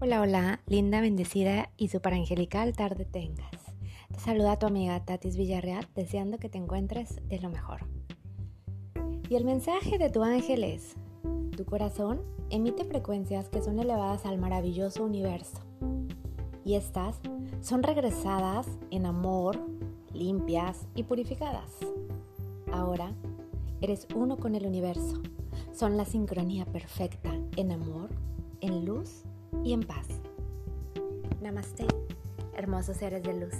Hola, hola, linda, bendecida y super angelical tarde tengas. Te saluda tu amiga Tatis Villarreal deseando que te encuentres de lo mejor. Y el mensaje de tu ángel es, tu corazón emite frecuencias que son elevadas al maravilloso universo. Y estas son regresadas en amor, limpias y purificadas. Ahora eres uno con el universo. Son la sincronía perfecta en amor, en luz y en paz. Namaste, hermosos seres de luz.